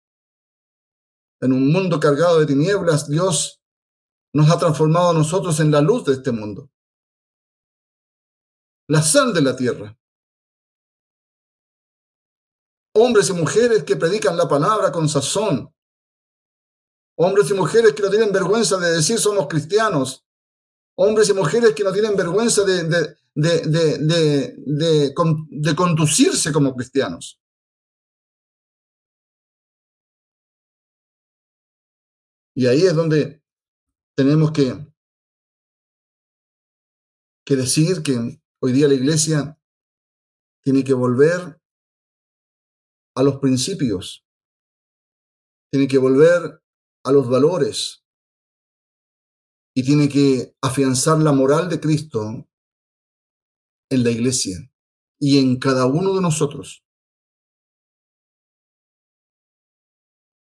En un mundo cargado de tinieblas, Dios nos ha transformado a nosotros en la luz de este mundo. La sal de la tierra. Hombres y mujeres que predican la palabra con sazón. Hombres y mujeres que no tienen vergüenza de decir somos cristianos hombres y mujeres que no tienen vergüenza de, conducirse como cristianos. Y ahí es donde tenemos que Quiere decir que hoy día la iglesia tiene que volver a los principios, tiene que volver a los valores y tiene que afianzar la moral de Cristo en la iglesia y en cada uno de nosotros.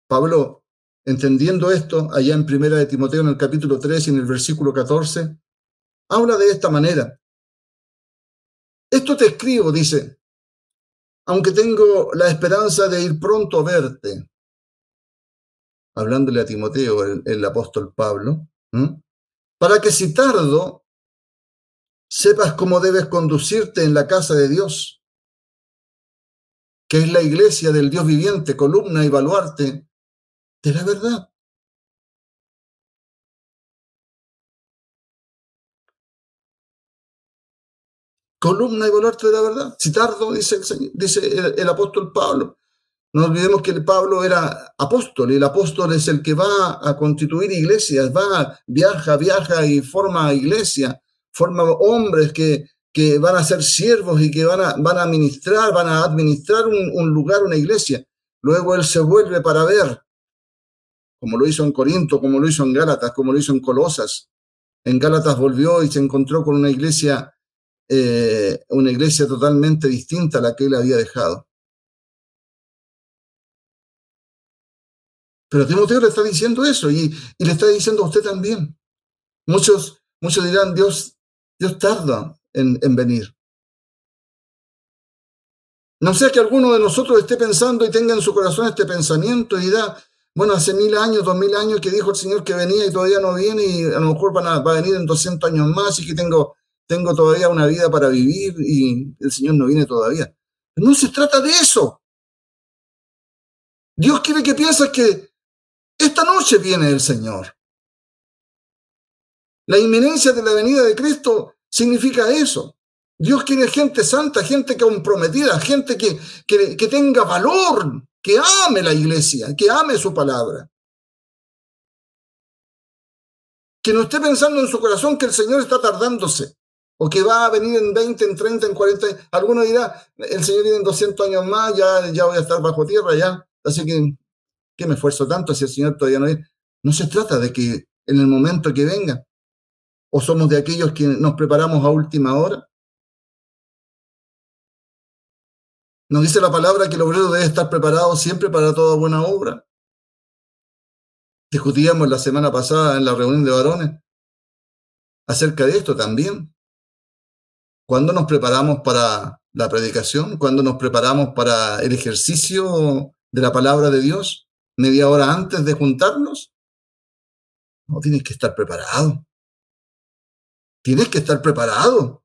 Pablo, entendiendo esto, allá en Primera de Timoteo, en el capítulo 3 y en el versículo 14, habla de esta manera. Esto te escribo, dice, aunque tengo la esperanza de ir pronto a verte, hablándole a Timoteo, el, apóstol Pablo, para que si tardo, sepas cómo debes conducirte en la casa de Dios, que es la iglesia del Dios viviente, columna y baluarte de la verdad. Columna y baluarte de la verdad. Si tardo, dice, el, apóstol Pablo. No olvidemos que el Pablo era apóstol y el apóstol es el que va a constituir iglesias, va, viaja, viaja y forma iglesia, forma hombres que, que van a ser siervos y que van a, van a administrar, van a administrar un lugar, una iglesia. Luego él se vuelve para ver, como lo hizo en Corinto, como lo hizo en Gálatas, como lo hizo en Colosas. En Gálatas volvió y se encontró con una iglesia eh, una iglesia totalmente distinta a la que él había dejado. Pero Timoteo le está diciendo eso y, le está diciendo a usted también. Muchos, muchos dirán, Dios, Dios tarda en, en venir. No sea que alguno de nosotros esté pensando y tenga en su corazón este pensamiento y dirá, bueno, hace mil años, dos mil años que dijo el Señor que venía y todavía no viene y a lo mejor van a, va a venir en 200 años más y que tengo tengo todavía una vida para vivir y el Señor no viene todavía. No se trata de eso. Dios quiere que pienses que esta noche viene el Señor. La inminencia de la venida de Cristo significa eso. Dios quiere gente santa, gente comprometida, gente que, que, que tenga valor, que ame la iglesia, que ame su palabra. Que no esté pensando en su corazón que el Señor está tardándose o que va a venir en 20, en 30, en 40. Alguno dirá, el Señor viene en 200 años más, ya, ya voy a estar bajo tierra, ya. Así que, ¿qué me esfuerzo tanto si el Señor todavía no viene? No se trata de que en el momento que venga, o somos de aquellos que nos preparamos a última hora. Nos dice la palabra que el obrero debe estar preparado siempre para toda buena obra. Discutíamos la semana pasada en la reunión de varones acerca de esto también. ¿Cuándo nos preparamos para la predicación? ¿Cuándo nos preparamos para el ejercicio de la palabra de Dios? ¿Media hora antes de juntarnos? No, tienes que estar preparado. Tienes que estar preparado.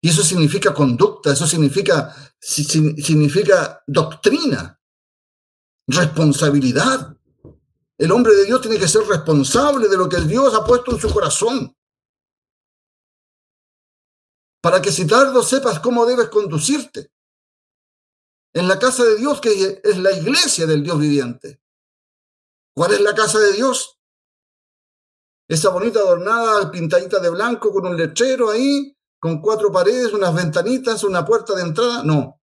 Y eso significa conducta, eso significa, significa doctrina, responsabilidad. El hombre de Dios tiene que ser responsable de lo que Dios ha puesto en su corazón para que si tardo sepas cómo debes conducirte en la casa de Dios, que es la iglesia del Dios viviente. ¿Cuál es la casa de Dios? Esa bonita adornada, pintadita de blanco, con un lechero ahí, con cuatro paredes, unas ventanitas, una puerta de entrada. No.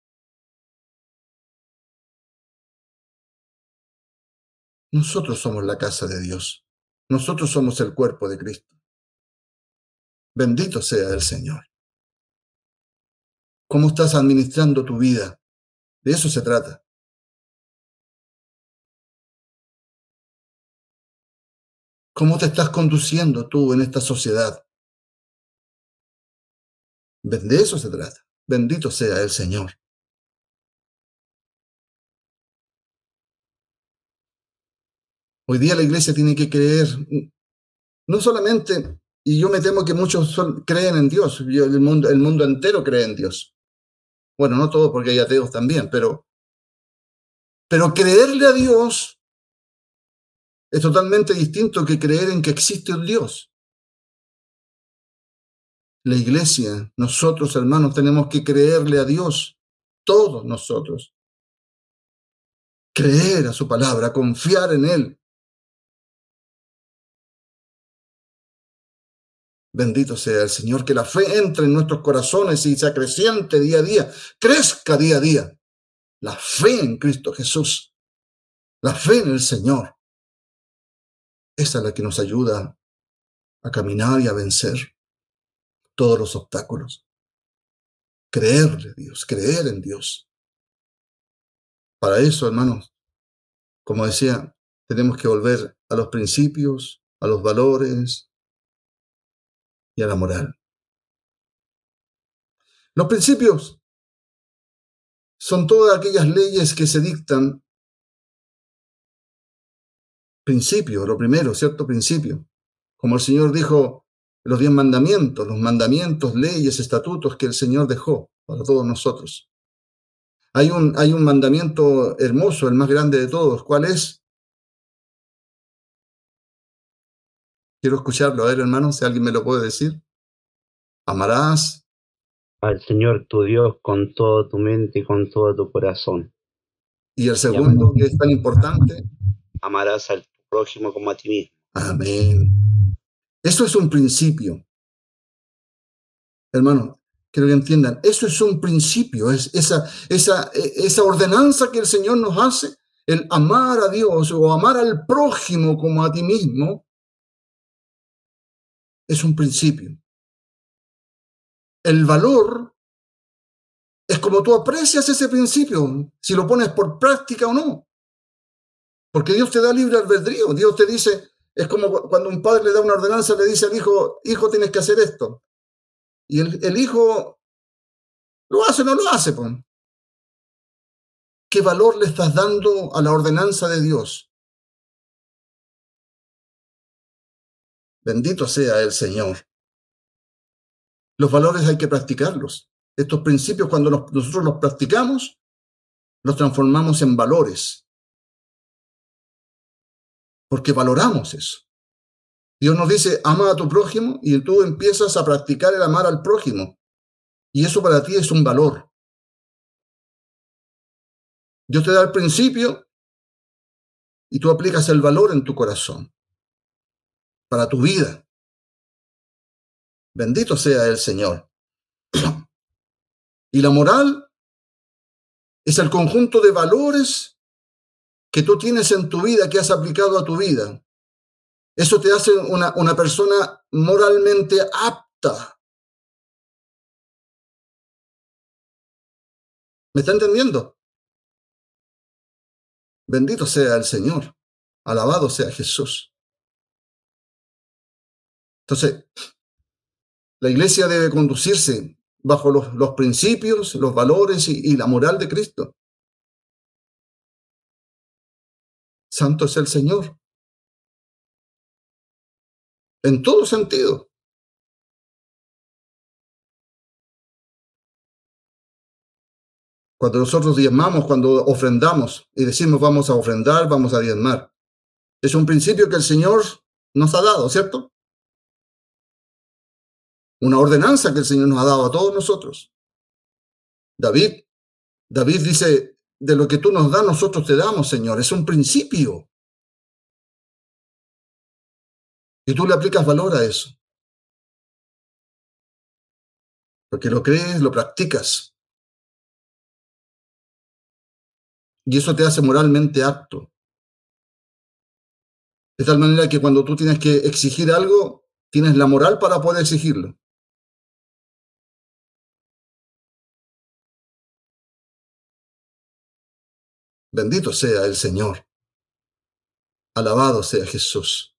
Nosotros somos la casa de Dios. Nosotros somos el cuerpo de Cristo. Bendito sea el Señor cómo estás administrando tu vida. De eso se trata. ¿Cómo te estás conduciendo tú en esta sociedad? De eso se trata. Bendito sea el Señor. Hoy día la iglesia tiene que creer, no solamente, y yo me temo que muchos creen en Dios, el, mundo, el mundo entero cree en Dios. Bueno, no todos porque hay ateos también, pero, pero creerle a Dios es totalmente distinto que creer en que existe un Dios. La iglesia, nosotros hermanos, tenemos que creerle a Dios, todos nosotros. Creer a su palabra, confiar en Él. Bendito sea el Señor, que la fe entre en nuestros corazones y se acreciente día a día, crezca día a día. La fe en Cristo Jesús, la fe en el Señor. Es la que nos ayuda a caminar y a vencer todos los obstáculos. Creerle Dios, creer en Dios. Para eso, hermanos, como decía, tenemos que volver a los principios, a los valores y a la moral. Los principios son todas aquellas leyes que se dictan. Principio, lo primero, cierto principio. Como el Señor dijo, los diez mandamientos, los mandamientos, leyes, estatutos que el Señor dejó para todos nosotros. Hay un, hay un mandamiento hermoso, el más grande de todos. ¿Cuál es? Quiero escucharlo. A ver, hermano, si alguien me lo puede decir. Amarás al Señor tu Dios con toda tu mente y con todo tu corazón. Y el segundo, que es tan importante, amarás al prójimo como a ti mismo. Amén. Eso es un principio. Hermano, quiero que entiendan, eso es un principio, es esa, esa, esa ordenanza que el Señor nos hace, el amar a Dios o amar al prójimo como a ti mismo, es un principio. El valor es como tú aprecias ese principio, si lo pones por práctica o no. Porque Dios te da libre albedrío. Dios te dice, es como cuando un padre le da una ordenanza, le dice al hijo, hijo, tienes que hacer esto. Y el, hijo lo hace o no lo hace. Pues. ¿Qué valor le estás dando a la ordenanza de Dios? Bendito sea el Señor. Los valores hay que practicarlos. Estos principios, cuando nosotros los practicamos, los transformamos en valores. Porque valoramos eso. Dios nos dice, ama a tu prójimo y tú empiezas a practicar el amar al prójimo. Y eso para ti es un valor. Dios te da el principio y tú aplicas el valor en tu corazón, para tu vida. Bendito sea el Señor. [CLEARS THROAT] Y la moral es el conjunto de valores que tú tienes en tu vida, que has aplicado a tu vida. Eso te hace una, una persona moralmente apta. ¿Me está entendiendo? Bendito sea el Señor. Alabado sea Jesús. Entonces, la iglesia debe conducirse bajo los, principios, los valores y, la moral de Cristo. Santo es el Señor. En todo sentido. Cuando nosotros diezmamos, cuando ofrendamos y decimos vamos a ofrendar, vamos a diezmar. Es un principio que el Señor nos ha dado, ¿cierto? Una ordenanza que el Señor nos ha dado a todos nosotros. David, David dice, de lo que tú nos das, nosotros te damos, Señor. Es un principio. Y tú le aplicas valor a eso. Porque lo crees, lo practicas. Y eso te hace moralmente apto. De tal manera que cuando tú tienes que exigir algo, tienes la moral para poder exigirlo. Bendito sea el Señor. Alabado sea Jesús.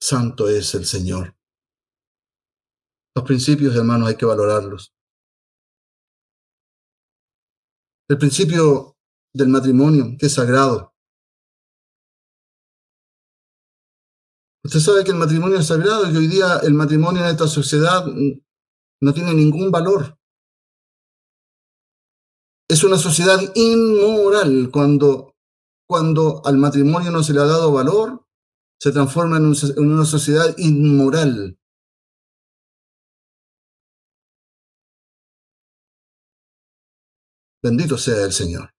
Santo es el Señor. Los principios, hermanos, hay que valorarlos. El principio del matrimonio, que es sagrado. Usted sabe que el matrimonio es sagrado y hoy día el matrimonio en esta sociedad no tiene ningún valor es una sociedad inmoral cuando, cuando al matrimonio no se le ha dado valor, se transforma en, una sociedad inmoral. Bendito sea el Señor.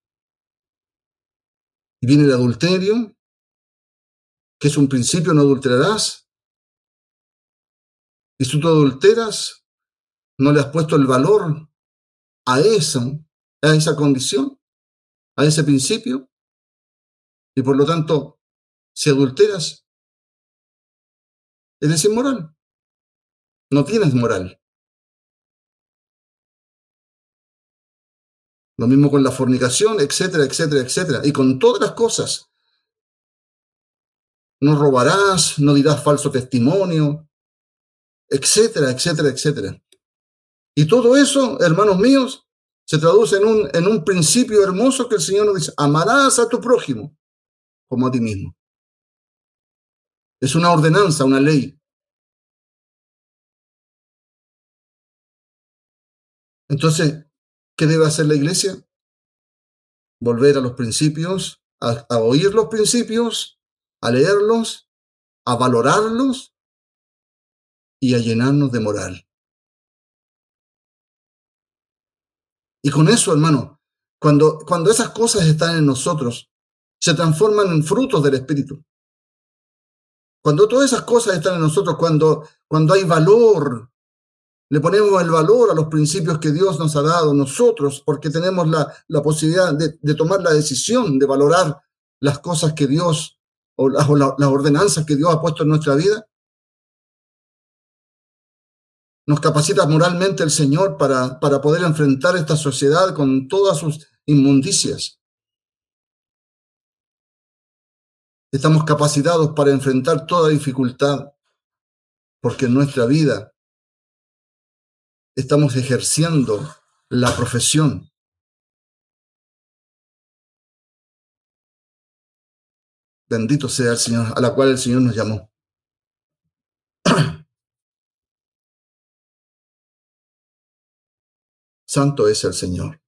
Y viene el adulterio que es un principio, no adulterarás. Y si tú adulteras, no le has puesto el valor a eso, a esa condición, a ese principio. Y por lo tanto, si adulteras, eres inmoral. No tienes moral. Lo mismo con la fornicación, etcétera, etcétera, etcétera. Y con todas las cosas. No robarás, no dirás falso testimonio, etcétera, etcétera, etcétera. Y todo eso, hermanos míos, se traduce en un, en un principio hermoso que el Señor nos dice, amarás a tu prójimo como a ti mismo. Es una ordenanza, una ley. Entonces, ¿qué debe hacer la iglesia? Volver a los principios, a, a oír los principios, a leerlos, a valorarlos y a llenarnos de moral. Y con eso, hermano, cuando, cuando esas cosas están en nosotros, se transforman en frutos del Espíritu. Cuando todas esas cosas están en nosotros, cuando, cuando hay valor, le ponemos el valor a los principios que Dios nos ha dado nosotros, porque tenemos la, la posibilidad de, de, tomar la decisión de valorar las cosas que Dios o, las, la, las ordenanzas que Dios ha puesto en nuestra vida. Nos capacita moralmente el Señor para, para poder enfrentar esta sociedad con todas sus inmundicias. Estamos capacitados para enfrentar toda dificultad, porque en nuestra vida estamos ejerciendo la profesión. Bendito sea el Señor, a la cual el Señor nos llamó. Santo es el Señor.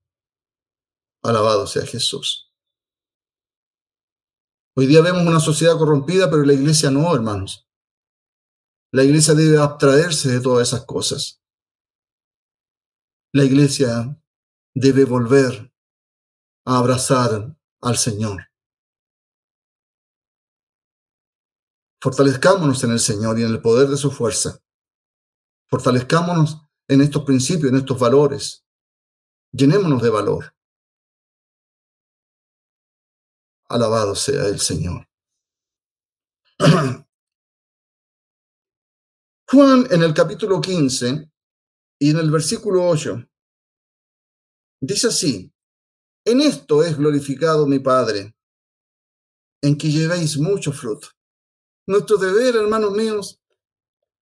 Alabado sea Jesús. Hoy día vemos una sociedad corrompida, pero la iglesia no, hermanos. La iglesia debe abstraerse de todas esas cosas. La iglesia debe volver a abrazar al Señor. Fortalezcámonos en el Señor y en el poder de su fuerza. Fortalezcámonos en estos principios, en estos valores. Llenémonos de valor. Alabado sea el Señor. [CLEARS THROAT] Juan en el capítulo 15 y en el versículo 8 dice así, en esto es glorificado mi Padre, en que llevéis mucho fruto. Nuestro deber, hermanos míos,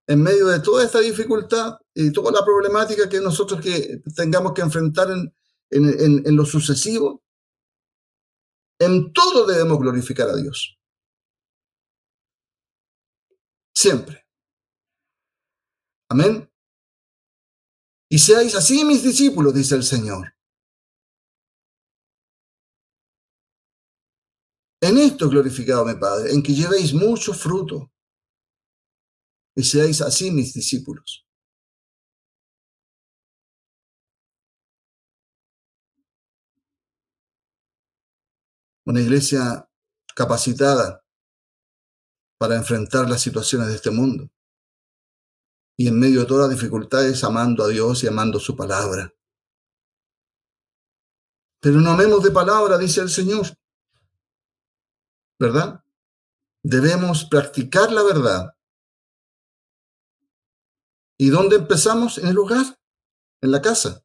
en medio de toda esta dificultad y toda la problemática que nosotros que tengamos que enfrentar en, en, lo sucesivo, en todo debemos glorificar a Dios. Siempre. Amén. Y seáis así mis discípulos, dice el Señor. En esto es glorificado mi Padre, en que llevéis mucho fruto y seáis así mis discípulos. Una iglesia capacitada para enfrentar las situaciones de este mundo y en medio de todas las dificultades amando a Dios y amando su palabra. Pero no amemos de palabra, dice el Señor. ¿Verdad? Debemos practicar la verdad. ¿Y dónde empezamos? En el hogar, en la casa.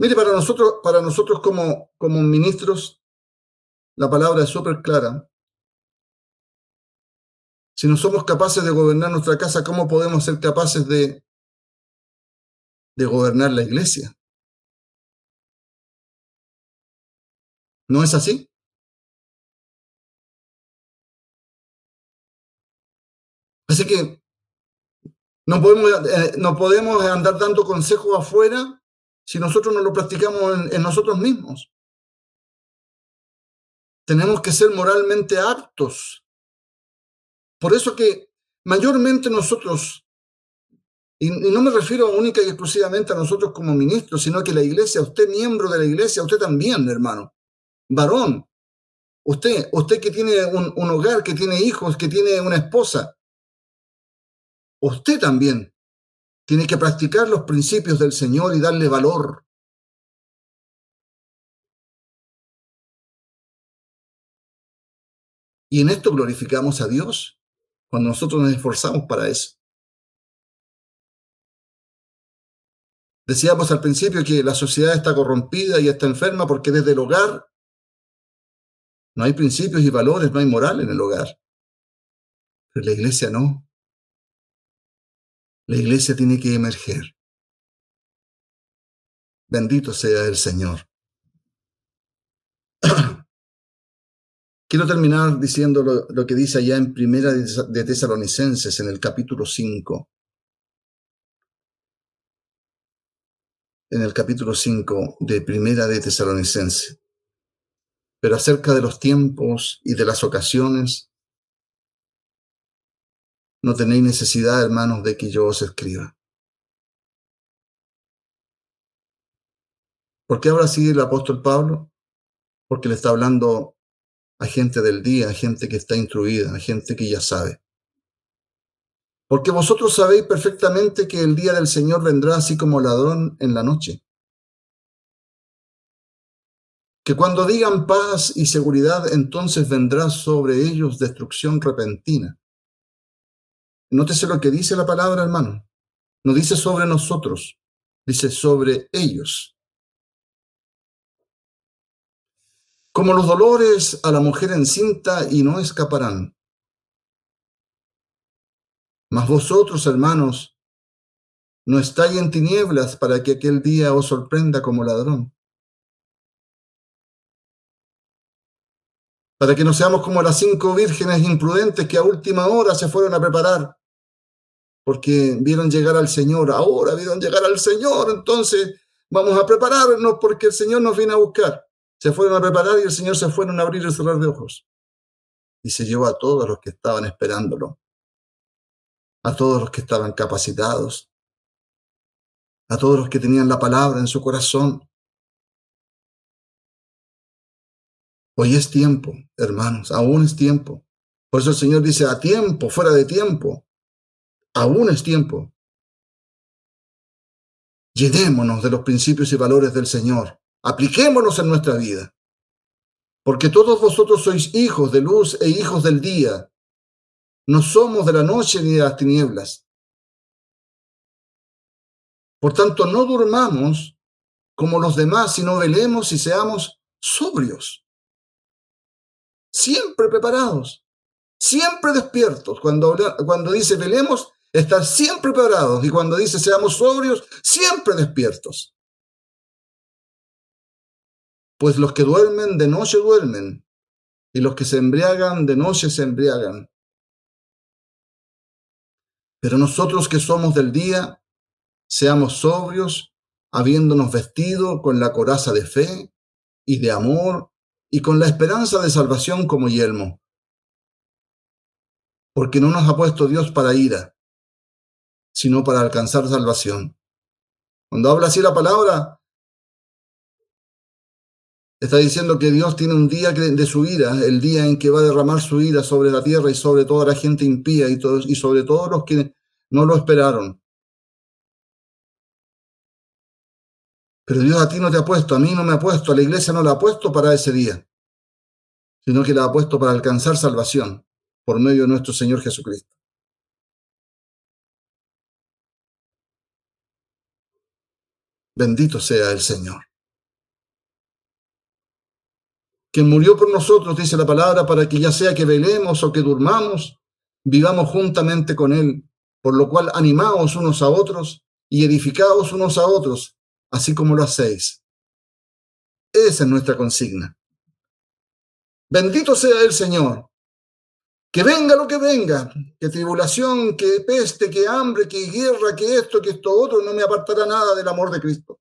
Mire, para nosotros, para nosotros como, como ministros, la palabra es súper clara. Si no somos capaces de gobernar nuestra casa, ¿cómo podemos ser capaces de, de gobernar la iglesia? ¿No es así? Así que no podemos, eh, no podemos andar dando consejos afuera si nosotros no lo practicamos en, nosotros mismos. Tenemos que ser moralmente aptos. Por eso que mayormente nosotros, y, no me refiero única y exclusivamente a nosotros como ministros, sino que la iglesia, usted miembro de la iglesia, usted también, hermano, varón Usted, usted que tiene un hogar, que tiene hijos, que tiene una esposa, usted también tiene que practicar los principios del Señor y darle valor. Y en esto glorificamos a Dios cuando nosotros nos esforzamos para eso. Decíamos al principio que la sociedad está corrompida y está enferma porque desde el hogar no hay principios y valores, no hay moral en el hogar. Pero la iglesia no. La iglesia tiene que emerger. Bendito sea el Señor. [CLEARS THROAT] Quiero terminar diciendo lo, que dice allá en Primera de Tesalonicenses, en el capítulo 5. En el capítulo 5 de Primera de Tesalonicenses. Pero acerca de los tiempos y de las ocasiones, no tenéis necesidad, hermanos, de que yo os escriba. ¿Por qué ahora sigue el apóstol Pablo? Porque le está hablando a gente del día, a gente que está instruida, a gente que ya sabe. Porque vosotros sabéis perfectamente que el día del Señor vendrá así como ladrón en la noche. Que cuando digan paz y seguridad, entonces vendrá sobre ellos destrucción repentina Nótese lo que dice la palabra, hermano. No dice sobre nosotros, dice sobre ellos. Como los dolores a la mujer encinta y no escaparán. Mas vosotros, hermanos, no estáis en tinieblas para que aquel día os sorprenda como ladrón. Para que no seamos como las cinco vírgenes imprudentes que a última hora se fueron a preparar porque vieron llegar al Señor, ahora vieron llegar al Señor, entonces vamos a prepararnos porque el Señor nos viene a buscar. Se fueron a preparar y el Señor se fueron a abrir y cerrar de ojos. Y se llevó a todos los que estaban esperándolo, a todos los que estaban capacitados, a todos los que tenían la palabra en su corazón. Hoy es tiempo, hermanos, aún es tiempo. Por eso el Señor dice, a tiempo, fuera de tiempo aún es tiempo. Llenémonos de los principios y valores del Señor. Apliquémonos en nuestra vida. Porque todos vosotros sois hijos de luz e hijos del día. No somos de la noche ni de las tinieblas. Por tanto, no durmamos como los demás, sino velemos y seamos sobrios. Siempre preparados, siempre despiertos. Cuando, cuando dice velemos, estar siempre preparados y cuando dice seamos sobrios, siempre despiertos. Pues los que duermen de noche duermen y los que se embriagan de noche se embriagan. Pero nosotros que somos del día, seamos sobrios, habiéndonos vestido con la coraza de fe y de amor y con la esperanza de salvación como yelmo. Porque no nos ha puesto Dios para ira, sino para alcanzar salvación. Cuando habla así la palabra, está diciendo que Dios tiene un día de su ira, el día en que va a derramar su ira sobre la tierra y sobre toda la gente impía y, todos, y sobre todos los que no lo esperaron. Pero Dios a ti no te ha puesto, a mí no me ha puesto, a la iglesia no la ha puesto para ese día, sino que la ha puesto para alcanzar salvación por medio de nuestro Señor Jesucristo. Bendito sea el Señor. Quien murió por nosotros, dice la palabra, para que ya sea que velemos o que durmamos, vivamos juntamente con Él, por lo cual animaos unos a otros y edificaos unos a otros, así como lo hacéis. Esa es nuestra consigna. Bendito sea el Señor, que venga lo que venga, que tribulación, que peste, que hambre, que guerra, que esto, que esto otro, no me apartará nada del amor de Cristo.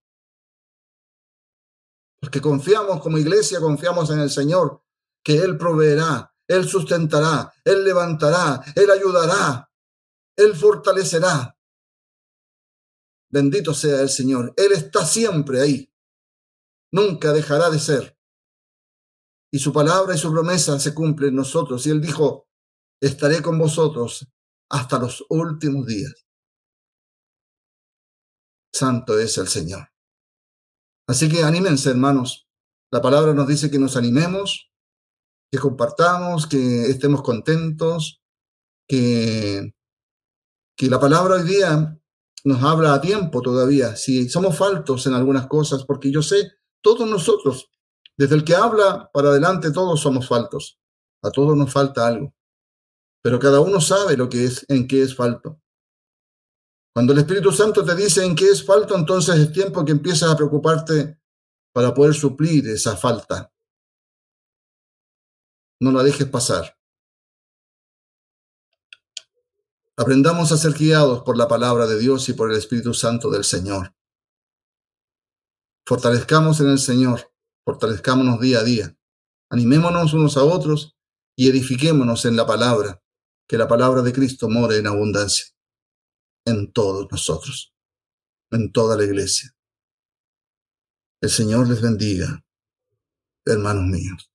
Porque confiamos como iglesia, confiamos en el Señor, que Él proveerá, Él sustentará, Él levantará, Él ayudará, Él fortalecerá. Bendito sea el Señor. Él está siempre ahí. Nunca dejará de ser. y su palabra y su promesa se cumplen en nosotros. Y Él dijo, estaré con vosotros hasta los últimos días. Santo es el Señor. Así que anímense, hermanos. La palabra nos dice que nos animemos, que compartamos, que estemos contentos, que, que la palabra hoy día nos habla a tiempo todavía. Si somos faltos en algunas cosas, porque yo sé, todos nosotros, desde el que habla para adelante, todos somos faltos. A todos nos falta algo. Pero cada uno sabe lo que es, en qué es falto. Cuando el Espíritu Santo te dice en qué es falto, entonces es tiempo que empiezas a preocuparte para poder suplir esa falta. No la dejes pasar. Aprendamos a ser guiados por la palabra de Dios y por el Espíritu Santo del Señor. Fortalezcamos en el Señor, fortalezcámonos día a día. Animémonos unos a otros y edifiquémonos en la palabra, que la palabra de Cristo more en abundancia en todos nosotros, en toda la iglesia. El Señor les bendiga, hermanos míos.